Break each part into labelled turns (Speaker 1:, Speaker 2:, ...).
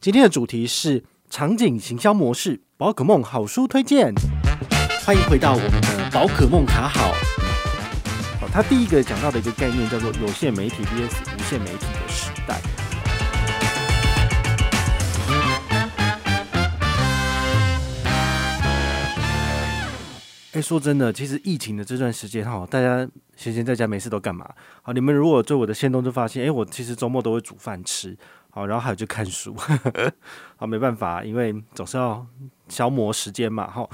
Speaker 1: 今天的主题是场景行销模式，宝可梦好书推荐。欢迎回到我们的宝可梦卡好。好，他第一个讲到的一个概念叫做有线媒体 vs 无线媒体的时代。哎，说真的，其实疫情的这段时间哈，大家闲闲在家没事都干嘛？好，你们如果追我的线动就发现，哎，我其实周末都会煮饭吃。好，然后还有就看书，好，没办法，因为总是要消磨时间嘛。好，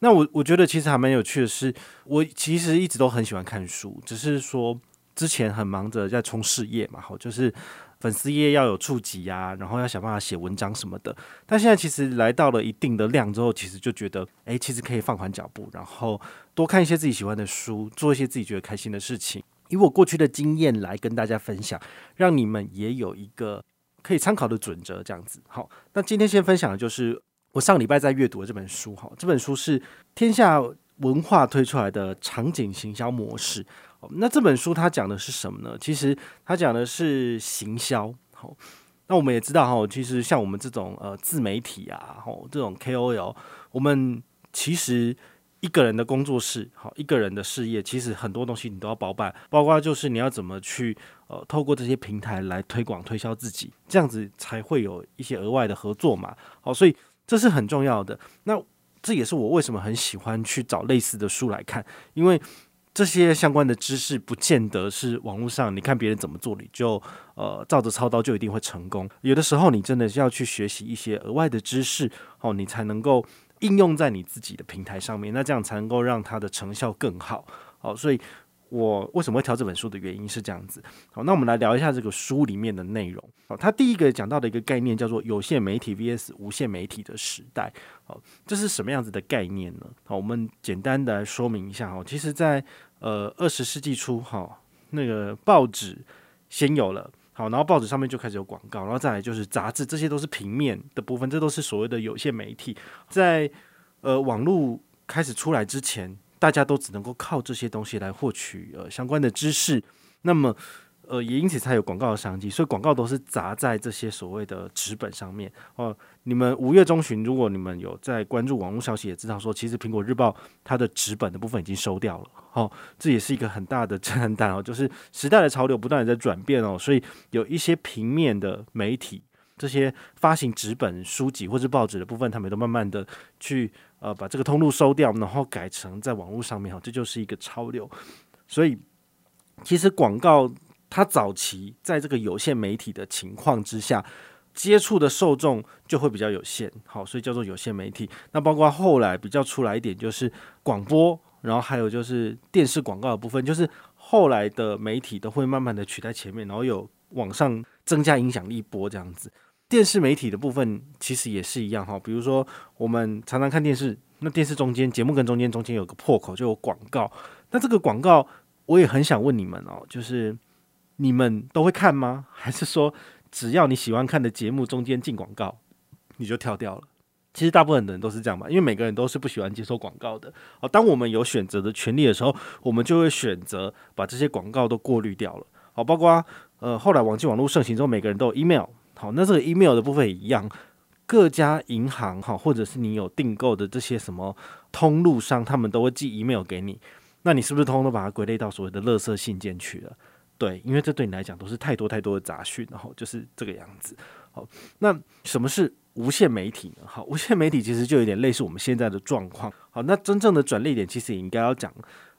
Speaker 1: 那我我觉得其实还蛮有趣的是，我其实一直都很喜欢看书，只是说之前很忙着在冲事业嘛，好，就是粉丝页要有触及啊，然后要想办法写文章什么的。但现在其实来到了一定的量之后，其实就觉得，哎，其实可以放缓脚步，然后多看一些自己喜欢的书，做一些自己觉得开心的事情。以我过去的经验来跟大家分享，让你们也有一个。可以参考的准则，这样子。好，那今天先分享的就是我上礼拜在阅读的这本书。哈，这本书是天下文化推出来的场景行销模式。那这本书它讲的是什么呢？其实它讲的是行销。好，那我们也知道哈，其实像我们这种呃自媒体啊，吼这种 KOL，我们其实。一个人的工作室，好，一个人的事业，其实很多东西你都要包办，包括就是你要怎么去呃，透过这些平台来推广推销自己，这样子才会有一些额外的合作嘛。好，所以这是很重要的。那这也是我为什么很喜欢去找类似的书来看，因为这些相关的知识不见得是网络上你看别人怎么做，你就呃照着操刀就一定会成功。有的时候你真的是要去学习一些额外的知识，哦，你才能够。应用在你自己的平台上面，那这样才能够让它的成效更好。好，所以我为什么会挑这本书的原因是这样子。好，那我们来聊一下这个书里面的内容。好，它第一个讲到的一个概念叫做有线媒体 vs 无线媒体的时代。好，这是什么样子的概念呢？好，我们简单的来说明一下。哈，其实在呃二十世纪初，哈，那个报纸先有了。好，然后报纸上面就开始有广告，然后再来就是杂志，这些都是平面的部分，这都是所谓的有线媒体。在呃网络开始出来之前，大家都只能够靠这些东西来获取呃相关的知识。那么呃也因此才有广告的商机，所以广告都是砸在这些所谓的纸本上面哦。你们五月中旬，如果你们有在关注网络消息，也知道说，其实苹果日报它的纸本的部分已经收掉了。哦，这也是一个很大的震撼弹哦，就是时代的潮流不断的在转变哦，所以有一些平面的媒体，这些发行纸本书籍或是报纸的部分，他们都慢慢的去呃把这个通路收掉，然后改成在网络上面哈，这就是一个潮流。所以其实广告它早期在这个有线媒体的情况之下，接触的受众就会比较有限，好，所以叫做有线媒体。那包括后来比较出来一点就是广播。然后还有就是电视广告的部分，就是后来的媒体都会慢慢的取代前面，然后有往上增加影响力波这样子。电视媒体的部分其实也是一样哈，比如说我们常常看电视，那电视中间节目跟中间中间有个破口就有广告，那这个广告我也很想问你们哦，就是你们都会看吗？还是说只要你喜欢看的节目中间进广告，你就跳掉了？其实大部分的人都是这样嘛，因为每个人都是不喜欢接受广告的。好，当我们有选择的权利的时候，我们就会选择把这些广告都过滤掉了。好，包括呃后来网际网络盛行之后，每个人都有 email。好，那这个 email 的部分也一样，各家银行哈，或者是你有订购的这些什么通路商，他们都会寄 email 给你。那你是不是通通都把它归类到所谓的垃圾信件去了？对，因为这对你来讲都是太多太多的杂讯，然后就是这个样子。好，那什么是？无线媒体呢？好，无线媒体其实就有点类似我们现在的状况。好，那真正的转捩点其实也应该要讲，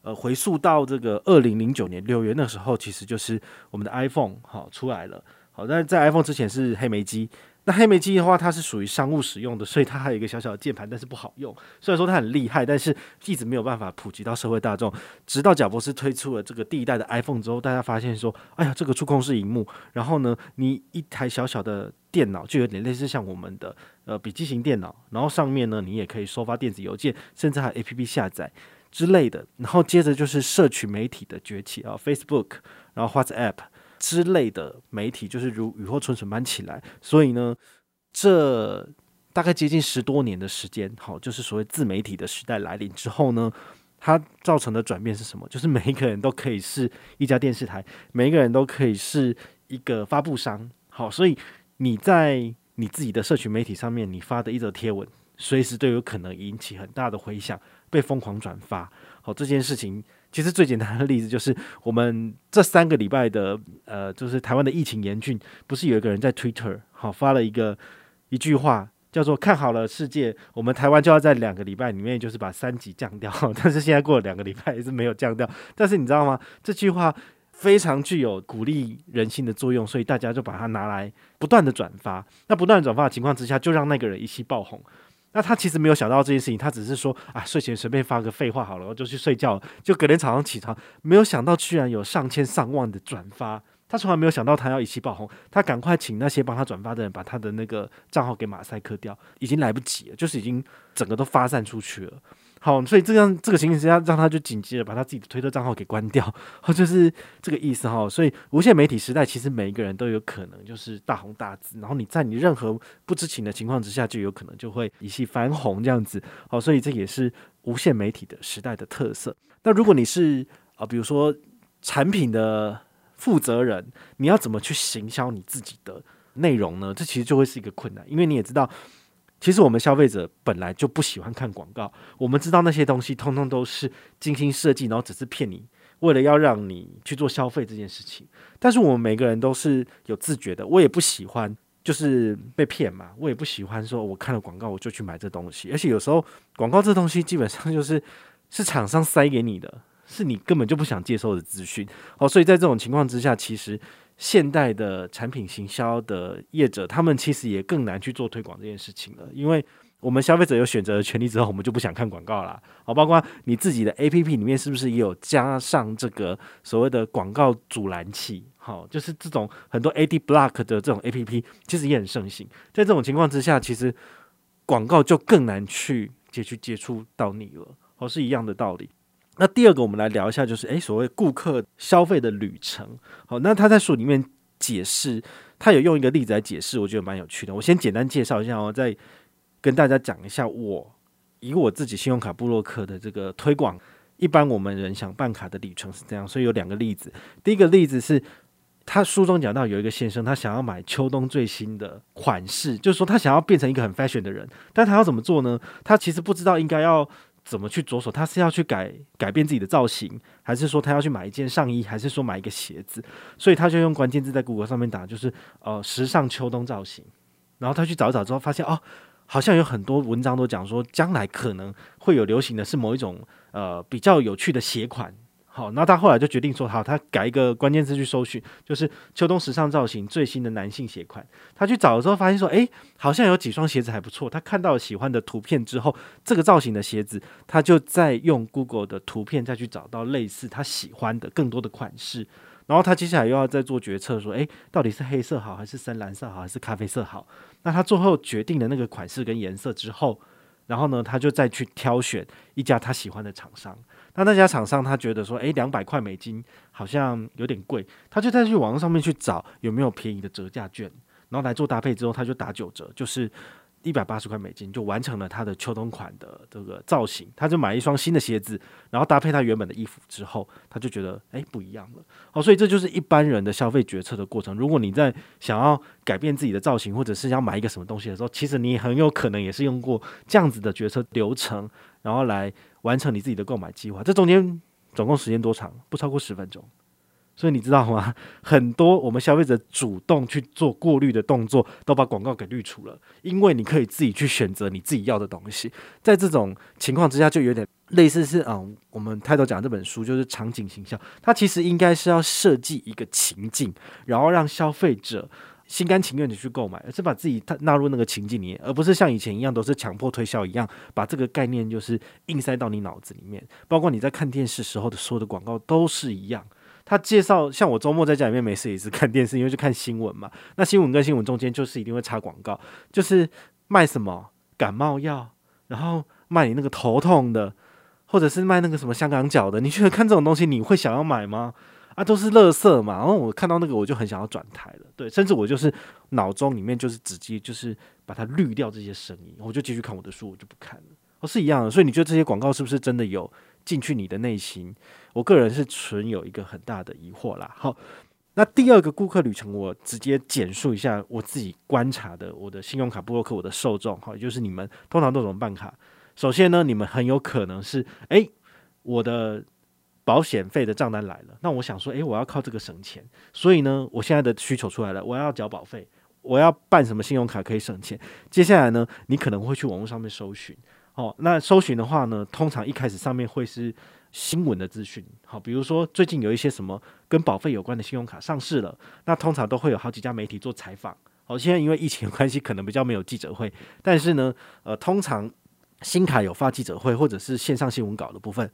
Speaker 1: 呃，回溯到这个二零零九年六月那时候，其实就是我们的 iPhone 好出来了。好，但是在 iPhone 之前是黑莓机。那黑莓机的话，它是属于商务使用的，所以它还有一个小小的键盘，但是不好用。虽然说它很厉害，但是一直没有办法普及到社会大众。直到贾伯斯推出了这个第一代的 iPhone 之后，大家发现说：“哎呀，这个触控式荧幕，然后呢，你一台小小的电脑就有点类似像我们的呃笔记型电脑，然后上面呢，你也可以收发电子邮件，甚至还有 APP 下载之类的。然后接着就是社群媒体的崛起啊，Facebook，然后 WhatsApp。”之类的媒体就是如雨后春笋般起来，所以呢，这大概接近十多年的时间，好，就是所谓自媒体的时代来临之后呢，它造成的转变是什么？就是每一个人都可以是一家电视台，每一个人都可以是一个发布商，好，所以你在你自己的社群媒体上面，你发的一则贴文，随时都有可能引起很大的回响，被疯狂转发。好，这件事情其实最简单的例子就是，我们这三个礼拜的呃，就是台湾的疫情严峻，不是有一个人在 Twitter 好发了一个一句话，叫做“看好了世界”，我们台湾就要在两个礼拜里面就是把三级降掉，但是现在过了两个礼拜也是没有降掉。但是你知道吗？这句话非常具有鼓励人心的作用，所以大家就把它拿来不断的转发。那不断转发的情况之下，就让那个人一夕爆红。那他其实没有想到这件事情，他只是说啊，睡前随便发个废话好了，我就去睡觉。就隔天早上起床，没有想到居然有上千上万的转发。他从来没有想到他要一气爆红，他赶快请那些帮他转发的人把他的那个账号给马赛克掉，已经来不及了，就是已经整个都发散出去了。好，所以这样这个情形之下，让他就紧急的把他自己的推特账号给关掉，就是这个意思哈。所以无限媒体时代，其实每一个人都有可能就是大红大紫，然后你在你任何不知情的情况之下，就有可能就会一夕翻红这样子。好，所以这也是无限媒体的时代的特色。那如果你是啊，比如说产品的负责人，你要怎么去行销你自己的内容呢？这其实就会是一个困难，因为你也知道。其实我们消费者本来就不喜欢看广告，我们知道那些东西通通都是精心设计，然后只是骗你，为了要让你去做消费这件事情。但是我们每个人都是有自觉的，我也不喜欢就是被骗嘛，我也不喜欢说我看了广告我就去买这东西，而且有时候广告这东西基本上就是是厂商塞给你的，是你根本就不想接受的资讯。哦，所以在这种情况之下，其实。现代的产品行销的业者，他们其实也更难去做推广这件事情了，因为我们消费者有选择的权利之后，我们就不想看广告啦。好，包括你自己的 APP 里面是不是也有加上这个所谓的广告阻拦器？好，就是这种很多 AD Block 的这种 APP，其实也很盛行。在这种情况之下，其实广告就更难去接去接触到你了，好，是一样的道理。那第二个，我们来聊一下，就是诶，所谓顾客消费的旅程。好，那他在书里面解释，他有用一个例子来解释，我觉得蛮有趣的。我先简单介绍一下，我再跟大家讲一下我以我自己信用卡部落客的这个推广，一般我们人想办卡的旅程是这样。所以有两个例子，第一个例子是他书中讲到有一个先生，他想要买秋冬最新的款式，就是说他想要变成一个很 fashion 的人，但他要怎么做呢？他其实不知道应该要。怎么去着手？他是要去改改变自己的造型，还是说他要去买一件上衣，还是说买一个鞋子？所以他就用关键字在谷歌上面打，就是呃时尚秋冬造型。然后他去找一找之后，发现哦，好像有很多文章都讲说，将来可能会有流行的是某一种呃比较有趣的鞋款。好，那他后来就决定说，好，他改一个关键字去搜寻，就是秋冬时尚造型最新的男性鞋款。他去找的时候，发现说，诶，好像有几双鞋子还不错。他看到喜欢的图片之后，这个造型的鞋子，他就再用 Google 的图片再去找到类似他喜欢的更多的款式。然后他接下来又要再做决策，说，诶，到底是黑色好，还是深蓝色好，还是咖啡色好？那他最后决定的那个款式跟颜色之后，然后呢，他就再去挑选一家他喜欢的厂商。那那家厂商他觉得说，诶，两百块美金好像有点贵，他就再去网络上面去找有没有便宜的折价券，然后来做搭配之后，他就打九折，就是一百八十块美金就完成了他的秋冬款的这个造型。他就买一双新的鞋子，然后搭配他原本的衣服之后，他就觉得诶，不一样了。好，所以这就是一般人的消费决策的过程。如果你在想要改变自己的造型，或者是要买一个什么东西的时候，其实你很有可能也是用过这样子的决策流程，然后来。完成你自己的购买计划，这中间总共时间多长？不超过十分钟。所以你知道吗？很多我们消费者主动去做过滤的动作，都把广告给滤除了，因为你可以自己去选择你自己要的东西。在这种情况之下，就有点类似是啊、嗯，我们开头讲这本书就是场景行销，它其实应该是要设计一个情境，然后让消费者。心甘情愿的去购买，而是把自己纳入那个情境里，而不是像以前一样都是强迫推销一样，把这个概念就是硬塞到你脑子里面。包括你在看电视时候的所有的广告都是一样。他介绍，像我周末在家里面没事也是看电视，因为就看新闻嘛。那新闻跟新闻中间就是一定会插广告，就是卖什么感冒药，然后卖你那个头痛的，或者是卖那个什么香港脚的。你觉得看这种东西你会想要买吗？啊，都是垃圾嘛！然后我看到那个，我就很想要转台了。对，甚至我就是脑中里面就是直接就是把它滤掉这些声音，我就继续看我的书，我就不看了。哦，是一样的。所以你觉得这些广告是不是真的有进去你的内心？我个人是存有一个很大的疑惑啦。好，那第二个顾客旅程，我直接简述一下我自己观察的我的信用卡部落客，我的受众哈，也就是你们通常都怎么办卡？首先呢，你们很有可能是诶，我的保险费的账单来了，那我想说，诶，我要靠这个省钱，所以呢，我现在的需求出来了，我要缴保费，我要办什么信用卡可以省钱？接下来呢，你可能会去网络上面搜寻，哦，那搜寻的话呢，通常一开始上面会是。新闻的资讯，好，比如说最近有一些什么跟保费有关的信用卡上市了，那通常都会有好几家媒体做采访。好，现在因为疫情的关系，可能比较没有记者会，但是呢，呃，通常新卡有发记者会或者是线上新闻稿的部分，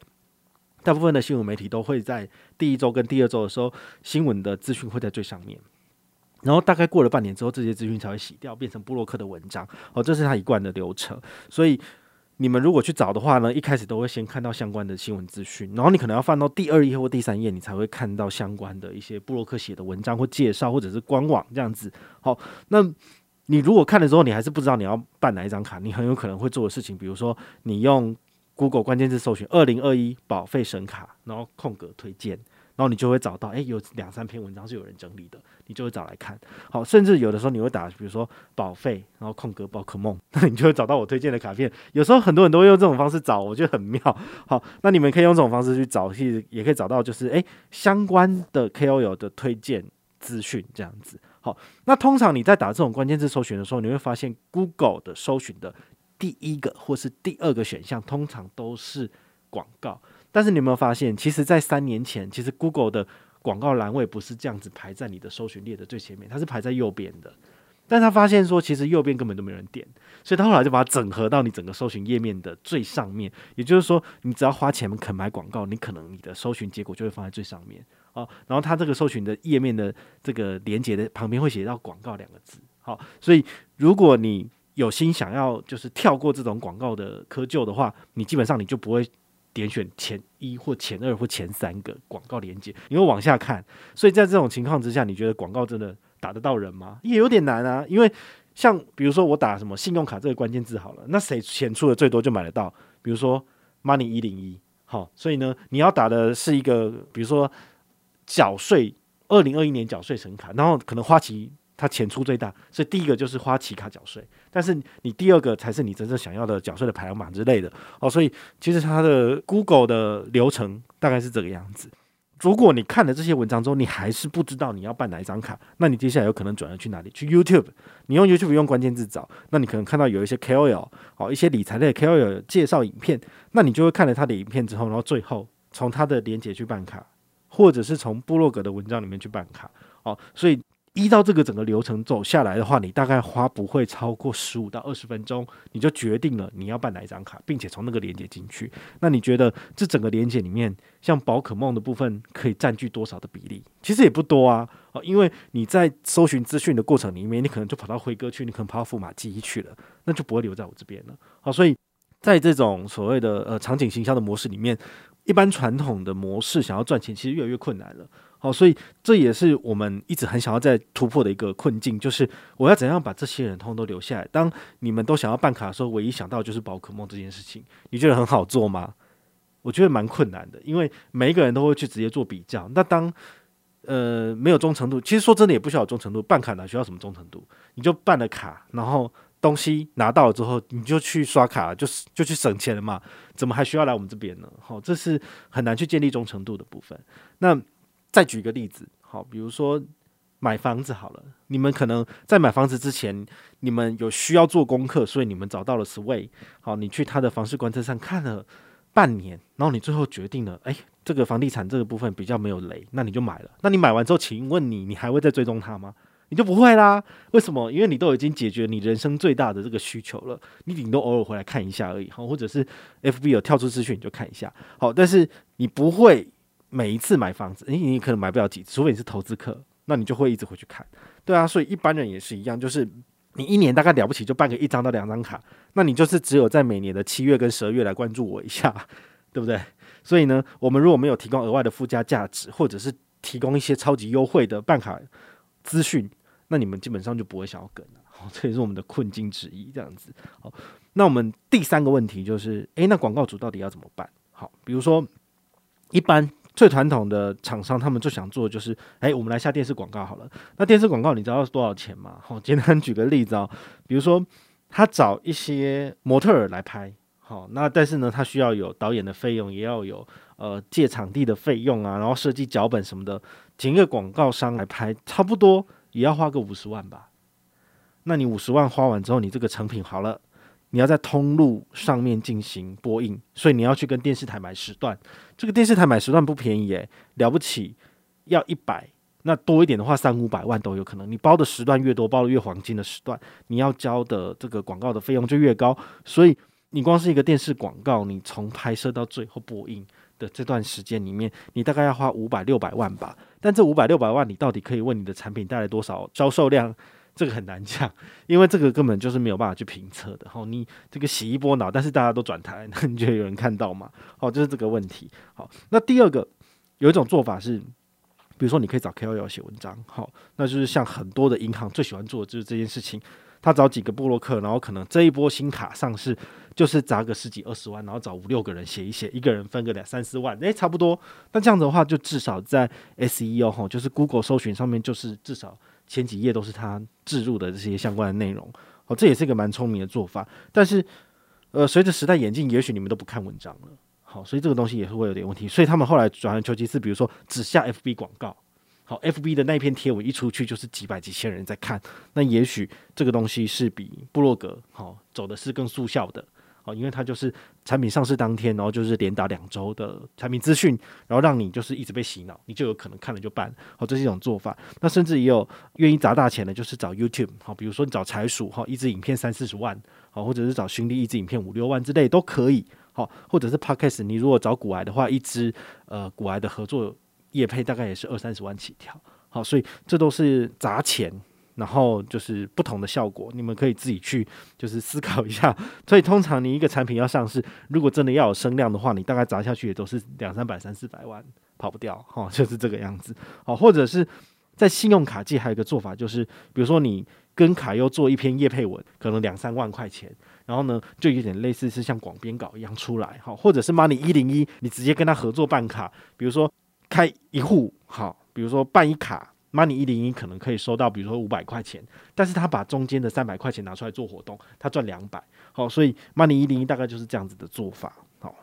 Speaker 1: 大部分的新闻媒体都会在第一周跟第二周的时候，新闻的资讯会在最上面，然后大概过了半年之后，这些资讯才会洗掉，变成布洛克的文章。哦，这是他一贯的流程，所以。你们如果去找的话呢，一开始都会先看到相关的新闻资讯，然后你可能要翻到第二页或第三页，你才会看到相关的一些布洛克写的文章或介绍，或者是官网这样子。好，那你如果看了之后，你还是不知道你要办哪一张卡，你很有可能会做的事情，比如说你用 Google 关键字搜寻“二零二一保费神卡”，然后空格推荐。然后你就会找到，诶，有两三篇文章是有人整理的，你就会找来看。好，甚至有的时候你会打，比如说保费，然后空格宝可梦，那你就会找到我推荐的卡片。有时候很多人都会用这种方式找，我觉得很妙。好，那你们可以用这种方式去找，其实也可以找到，就是诶相关的 KOL 的推荐资讯这样子。好，那通常你在打这种关键字搜寻的时候，你会发现 Google 的搜寻的第一个或是第二个选项，通常都是广告。但是你有没有发现，其实，在三年前，其实 Google 的广告栏位不是这样子排在你的搜寻列的最前面，它是排在右边的。但他发现说，其实右边根本都没人点，所以他后来就把它整合到你整个搜寻页面的最上面。也就是说，你只要花钱肯买广告，你可能你的搜寻结果就会放在最上面哦。然后它这个搜寻的页面的这个连接的旁边会写到广告两个字。好，所以如果你有心想要就是跳过这种广告的窠臼的话，你基本上你就不会。点选前一或前二或前三个广告链接，你会往下看。所以在这种情况之下，你觉得广告真的打得到人吗？也有点难啊。因为像比如说我打什么信用卡这个关键字好了，那谁钱出的最多就买得到。比如说 Money 一零一，好，所以呢，你要打的是一个，比如说缴税二零二一年缴税神卡，然后可能花旗。它钱出最大，所以第一个就是花旗卡缴税，但是你第二个才是你真正想要的缴税的排行榜之类的哦。所以其实它的 Google 的流程大概是这个样子。如果你看了这些文章之后，你还是不知道你要办哪一张卡，那你接下来有可能转而去哪里？去 YouTube。你用 YouTube 用关键字找，那你可能看到有一些 KOL 哦，一些理财类 KOL 介绍影片，那你就会看了他的影片之后，然后最后从他的链接去办卡，或者是从部落格的文章里面去办卡哦。所以。依照这个整个流程走下来的话，你大概花不会超过十五到二十分钟，你就决定了你要办哪一张卡，并且从那个连接进去。那你觉得这整个连接里面，像宝可梦的部分可以占据多少的比例？其实也不多啊，哦，因为你在搜寻资讯的过程里面，你可能就跑到辉哥去，你可能跑到富马记忆去了，那就不会留在我这边了。好，所以在这种所谓的呃场景行销的模式里面，一般传统的模式想要赚钱，其实越来越困难了。哦，所以这也是我们一直很想要在突破的一个困境，就是我要怎样把这些人通通都留下来。当你们都想要办卡的时候，唯一想到就是宝可梦这件事情，你觉得很好做吗？我觉得蛮困难的，因为每一个人都会去直接做比较。那当呃没有忠诚度，其实说真的也不需要忠诚度，办卡哪需要什么忠诚度？你就办了卡，然后东西拿到了之后，你就去刷卡，就是就去省钱了嘛？怎么还需要来我们这边呢？好，这是很难去建立忠诚度的部分。那再举一个例子，好，比如说买房子好了，你们可能在买房子之前，你们有需要做功课，所以你们找到了 Sway，好，你去他的房市观测上看了半年，然后你最后决定了，哎，这个房地产这个部分比较没有雷，那你就买了。那你买完之后，请问你，你还会再追踪他吗？你就不会啦。为什么？因为你都已经解决你人生最大的这个需求了，你顶多偶尔回来看一下而已，好，或者是 FB 有跳出资讯你就看一下，好，但是你不会。每一次买房子，你你可能买不了几次，除非你是投资客，那你就会一直回去看，对啊，所以一般人也是一样，就是你一年大概了不起就办个一张到两张卡，那你就是只有在每年的七月跟十二月来关注我一下，对不对？所以呢，我们如果没有提供额外的附加价值，或者是提供一些超级优惠的办卡资讯，那你们基本上就不会想要跟了，好，这也是我们的困境之一，这样子。好，那我们第三个问题就是，诶，那广告主到底要怎么办？好，比如说一般。最传统的厂商，他们最想做的就是，哎，我们来下电视广告好了。那电视广告你知道是多少钱吗？好，简单举个例子哦，比如说他找一些模特儿来拍，好，那但是呢，他需要有导演的费用，也要有呃借场地的费用啊，然后设计脚本什么的，请一个广告商来拍，差不多也要花个五十万吧。那你五十万花完之后，你这个成品好了。你要在通路上面进行播映，所以你要去跟电视台买时段。这个电视台买时段不便宜耶，了不起要一百，那多一点的话三五百万都有可能。你包的时段越多，包的越黄金的时段，你要交的这个广告的费用就越高。所以你光是一个电视广告，你从拍摄到最后播映的这段时间里面，你大概要花五百六百万吧。但这五百六百万，你到底可以为你的产品带来多少销售量？这个很难讲，因为这个根本就是没有办法去评测的。好，你这个洗一波脑，但是大家都转台，那你觉得有人看到吗？好，就是这个问题。好，那第二个有一种做法是，比如说你可以找 KOL 写文章，好，那就是像很多的银行最喜欢做的就是这件事情。他找几个布洛克，然后可能这一波新卡上市，就是砸个十几二十万，然后找五六个人写一写，一个人分个两三四万，诶，差不多。那这样子的话，就至少在 SEO 哈，就是 Google 搜寻上面，就是至少。前几页都是他置入的这些相关的内容，哦，这也是一个蛮聪明的做法。但是，呃，随着时代演进，也许你们都不看文章了，好，所以这个东西也是会有点问题。所以他们后来转而求其次，比如说只下 FB 广告，好，FB 的那篇贴文一出去就是几百几千人在看，那也许这个东西是比部落格好走的是更速效的。哦，因为它就是产品上市当天，然后就是连打两周的产品资讯，然后让你就是一直被洗脑，你就有可能看了就办。哦，这是一种做法。那甚至也有愿意砸大钱的，就是找 YouTube，好，比如说你找柴鼠，哈，一支影片三四十万，好，或者是找勋弟一支影片五六万之类都可以。好，或者是 Podcast，你如果找股癌的话，一支呃股癌的合作业配大概也是二三十万起跳。好，所以这都是砸钱。然后就是不同的效果，你们可以自己去就是思考一下。所以通常你一个产品要上市，如果真的要有声量的话，你大概砸下去也都是两三百、三四百万，跑不掉哈，就是这个样子。好，或者是在信用卡界还有一个做法，就是比如说你跟卡优做一篇业配文，可能两三万块钱，然后呢就有点类似是像广编稿一样出来，好，或者是 Money 一零一，你直接跟他合作办卡，比如说开一户，好，比如说办一卡。Money 一零一可能可以收到，比如说五百块钱，但是他把中间的三百块钱拿出来做活动，他赚两百。好，所以 Money 一零一大概就是这样子的做法。好，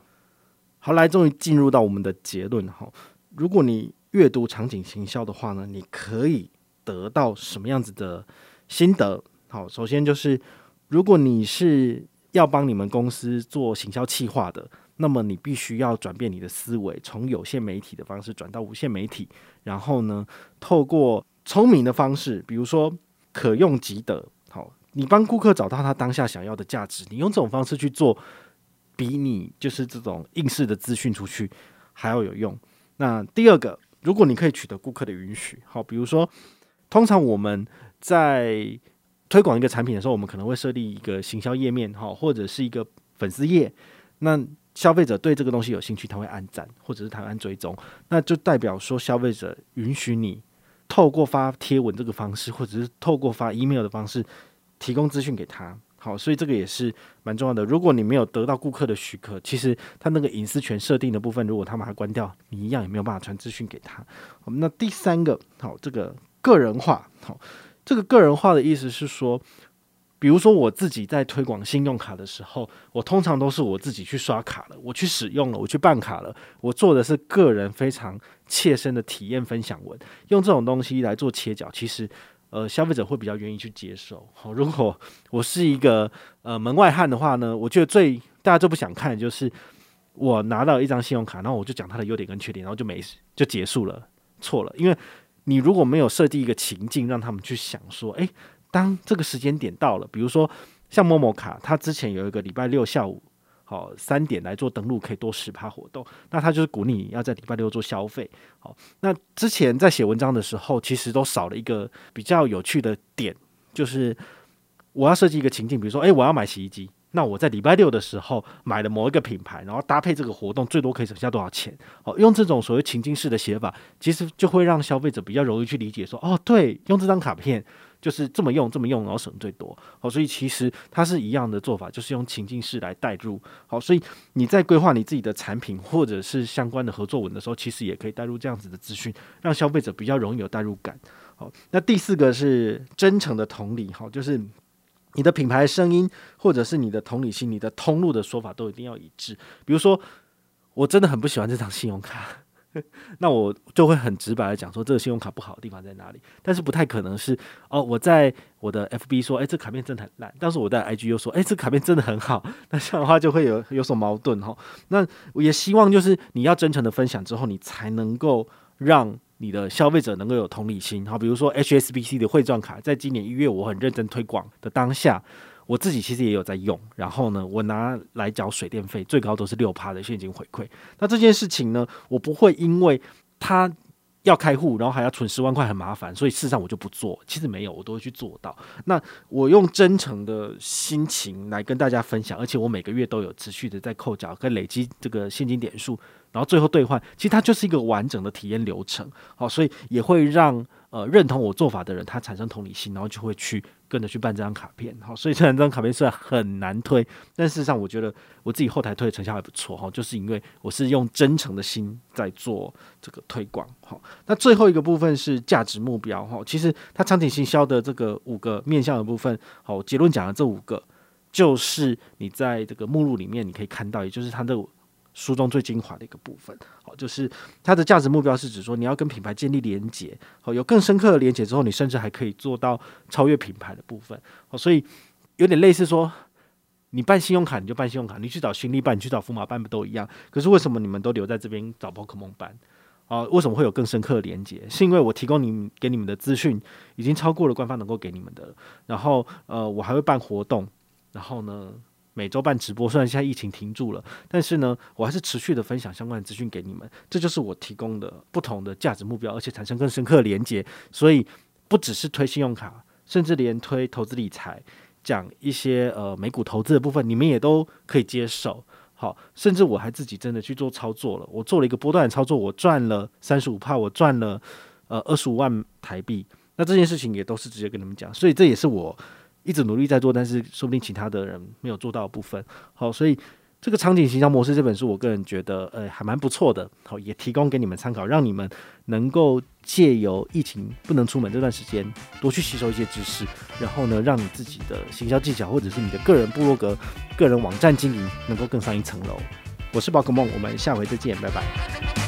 Speaker 1: 好，来，终于进入到我们的结论。好，如果你阅读场景行销的话呢，你可以得到什么样子的心得？好，首先就是如果你是要帮你们公司做行销企划的。那么你必须要转变你的思维，从有线媒体的方式转到无线媒体，然后呢，透过聪明的方式，比如说可用即得，好，你帮顾客找到他当下想要的价值，你用这种方式去做，比你就是这种应试的资讯出去还要有用。那第二个，如果你可以取得顾客的允许，好，比如说，通常我们在推广一个产品的时候，我们可能会设立一个行销页面，哈，或者是一个粉丝页，那消费者对这个东西有兴趣，他会按赞，或者是他按追踪，那就代表说消费者允许你透过发贴文这个方式，或者是透过发 email 的方式提供资讯给他。好，所以这个也是蛮重要的。如果你没有得到顾客的许可，其实他那个隐私权设定的部分，如果他把它关掉，你一样也没有办法传资讯给他。好，那第三个，好，这个个人化，好，这个个人化的意思是说。比如说我自己在推广信用卡的时候，我通常都是我自己去刷卡了，我去使用了，我去办卡了，我做的是个人非常切身的体验分享文，用这种东西来做切角，其实呃消费者会比较愿意去接受。好，如果我是一个呃门外汉的话呢，我觉得最大家最不想看的就是我拿到一张信用卡，然后我就讲它的优点跟缺点，然后就没就结束了，错了，因为你如果没有设计一个情境，让他们去想说，诶。当这个时间点到了，比如说像某某卡，它之前有一个礼拜六下午好三点来做登录，可以多十趴活动，那它就是鼓励你要在礼拜六做消费。好，那之前在写文章的时候，其实都少了一个比较有趣的点，就是我要设计一个情境，比如说，诶，我要买洗衣机，那我在礼拜六的时候买了某一个品牌，然后搭配这个活动，最多可以省下多少钱？好，用这种所谓情境式的写法，其实就会让消费者比较容易去理解说，哦，对，用这张卡片。就是这么用这么用，然后省最多。好，所以其实它是一样的做法，就是用情境式来带入。好，所以你在规划你自己的产品或者是相关的合作文的时候，其实也可以带入这样子的资讯，让消费者比较容易有代入感。好，那第四个是真诚的同理。好，就是你的品牌声音或者是你的同理心、你的通路的说法都一定要一致。比如说，我真的很不喜欢这张信用卡。那我就会很直白的讲说，这个信用卡不好的地方在哪里？但是不太可能是哦，我在我的 FB 说，诶，这卡片真的很烂，但是我在 IG 又说，诶，这卡片真的很好。那这样的话就会有有所矛盾哈。那我也希望就是你要真诚的分享之后，你才能够让你的消费者能够有同理心。好，比如说 HSBC 的汇赚卡，在今年一月我很认真推广的当下。我自己其实也有在用，然后呢，我拿来缴水电费，最高都是六趴的现金回馈。那这件事情呢，我不会因为它要开户，然后还要存十万块很麻烦，所以事实上我就不做。其实没有，我都会去做到。那我用真诚的心情来跟大家分享，而且我每个月都有持续的在扣缴跟累积这个现金点数，然后最后兑换，其实它就是一个完整的体验流程。好，所以也会让。呃，认同我做法的人，他产生同理心，然后就会去跟着去办这张卡片。好，所以这两张卡片虽然很难推，但事实上我觉得我自己后台推的成效还不错哈，就是因为我是用真诚的心在做这个推广。好，那最后一个部分是价值目标哈，其实它场景行销的这个五个面向的部分，好，结论讲的这五个，就是你在这个目录里面你可以看到，也就是它的。书中最精华的一个部分，好，就是它的价值目标是指说你要跟品牌建立连接，好，有更深刻的连接之后，你甚至还可以做到超越品牌的部分，好，所以有点类似说，你办信用卡你就办信用卡，你去找新力办，你去找福马办不都一样？可是为什么你们都留在这边找宝可梦办？啊，为什么会有更深刻的连接？是因为我提供你给你们的资讯已经超过了官方能够给你们的，然后呃，我还会办活动，然后呢，每周办直播，虽然现在疫情停住了，但是呢，我还是持续的分享相关的资讯给你们。这就是我提供的不同的价值目标，而且产生更深刻的连接。所以不只是推信用卡，甚至连推投资理财，讲一些呃美股投资的部分，你们也都可以接受。好，甚至我还自己真的去做操作了，我做了一个波段的操作，我赚了三十五帕，我赚了呃二十五万台币。那这件事情也都是直接跟你们讲，所以这也是我。一直努力在做，但是说不定其他的人没有做到部分。好，所以这个场景行销模式这本书，我个人觉得，呃，还蛮不错的。好，也提供给你们参考，让你们能够借由疫情不能出门这段时间，多去吸收一些知识，然后呢，让你自己的行销技巧或者是你的个人部落格、个人网站经营能够更上一层楼。我是宝可梦，我们下回再见，拜拜。